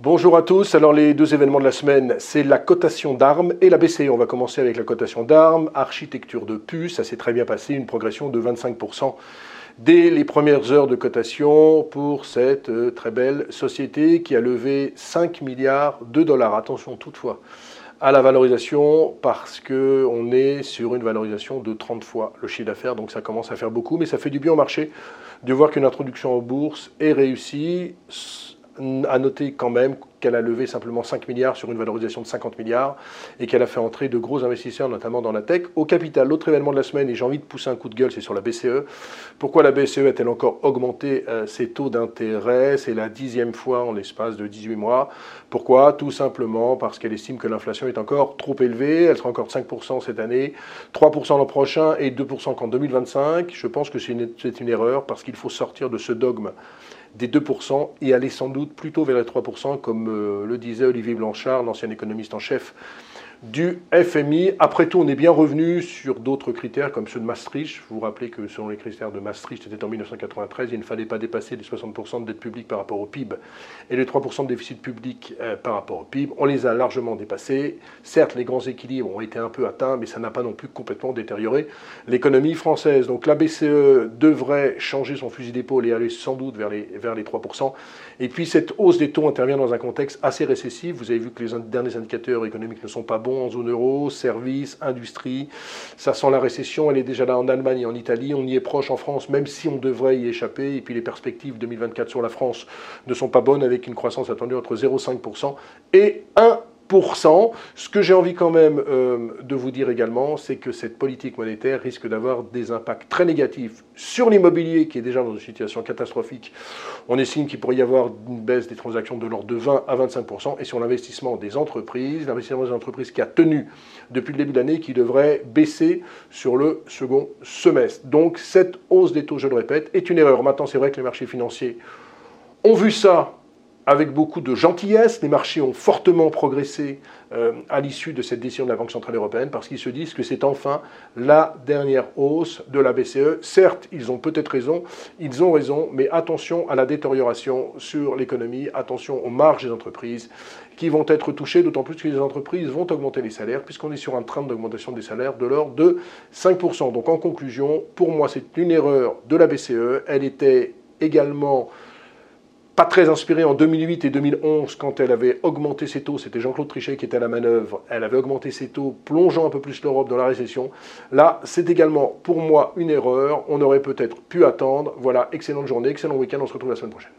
bonjour à tous. Alors les deux événements de la semaine, c'est la cotation d'armes et la BCE. On va commencer avec la cotation d'armes, architecture de puce, ça s'est très bien passé, une progression de 25% dès les premières heures de cotation pour cette euh, très belle société qui a levé 5 milliards de dollars. Attention toutefois à la valorisation parce qu'on est sur une valorisation de 30 fois le chiffre d'affaires, donc ça commence à faire beaucoup, mais ça fait du bien au marché de voir qu'une introduction en bourse est réussie à noter quand même qu'elle a levé simplement 5 milliards sur une valorisation de 50 milliards et qu'elle a fait entrer de gros investisseurs, notamment dans la tech. Au capital, l'autre événement de la semaine, et j'ai envie de pousser un coup de gueule, c'est sur la BCE. Pourquoi la BCE a-t-elle encore augmenté euh, ses taux d'intérêt? C'est la dixième fois en l'espace de 18 mois. Pourquoi? Tout simplement parce qu'elle estime que l'inflation est encore trop élevée. Elle sera encore de 5% cette année, 3% l'an prochain et 2% qu'en 2025. Je pense que c'est une, une erreur parce qu'il faut sortir de ce dogme des 2% et aller sans doute plutôt vers les 3%, comme euh, le disait Olivier Blanchard, l'ancien économiste en chef du FMI. Après tout, on est bien revenu sur d'autres critères comme ceux de Maastricht. Vous vous rappelez que selon les critères de Maastricht, c'était en 1993, il ne fallait pas dépasser les 60% de dette publique par rapport au PIB et les 3% de déficit public euh, par rapport au PIB. On les a largement dépassés. Certes, les grands équilibres ont été un peu atteints, mais ça n'a pas non plus complètement détérioré l'économie française. Donc la BCE devrait changer son fusil d'épaule et aller sans doute vers les, vers les 3%. Et puis cette hausse des taux intervient dans un contexte assez récessif. Vous avez vu que les derniers indicateurs économiques ne sont pas bons en zone euro, services, industrie. Ça sent la récession, elle est déjà là en Allemagne et en Italie. On y est proche en France, même si on devrait y échapper. Et puis les perspectives 2024 sur la France ne sont pas bonnes avec une croissance attendue entre 0,5% et 1%. Ce que j'ai envie quand même euh, de vous dire également, c'est que cette politique monétaire risque d'avoir des impacts très négatifs sur l'immobilier qui est déjà dans une situation catastrophique. On estime qu'il pourrait y avoir une baisse des transactions de l'ordre de 20 à 25% et sur l'investissement des entreprises, l'investissement des entreprises qui a tenu depuis le début de l'année qui devrait baisser sur le second semestre. Donc cette hausse des taux, je le répète, est une erreur. Maintenant, c'est vrai que les marchés financiers ont vu ça avec beaucoup de gentillesse. Les marchés ont fortement progressé euh, à l'issue de cette décision de la Banque Centrale Européenne parce qu'ils se disent que c'est enfin la dernière hausse de la BCE. Certes, ils ont peut-être raison, ils ont raison, mais attention à la détérioration sur l'économie, attention aux marges des entreprises qui vont être touchées, d'autant plus que les entreprises vont augmenter les salaires puisqu'on est sur un train d'augmentation des salaires de l'ordre de 5%. Donc en conclusion, pour moi, c'est une erreur de la BCE. Elle était également pas très inspirée en 2008 et 2011 quand elle avait augmenté ses taux, c'était Jean-Claude Trichet qui était à la manœuvre, elle avait augmenté ses taux, plongeant un peu plus l'Europe dans la récession. Là, c'est également pour moi une erreur, on aurait peut-être pu attendre. Voilà, excellente journée, excellent week-end, on se retrouve la semaine prochaine.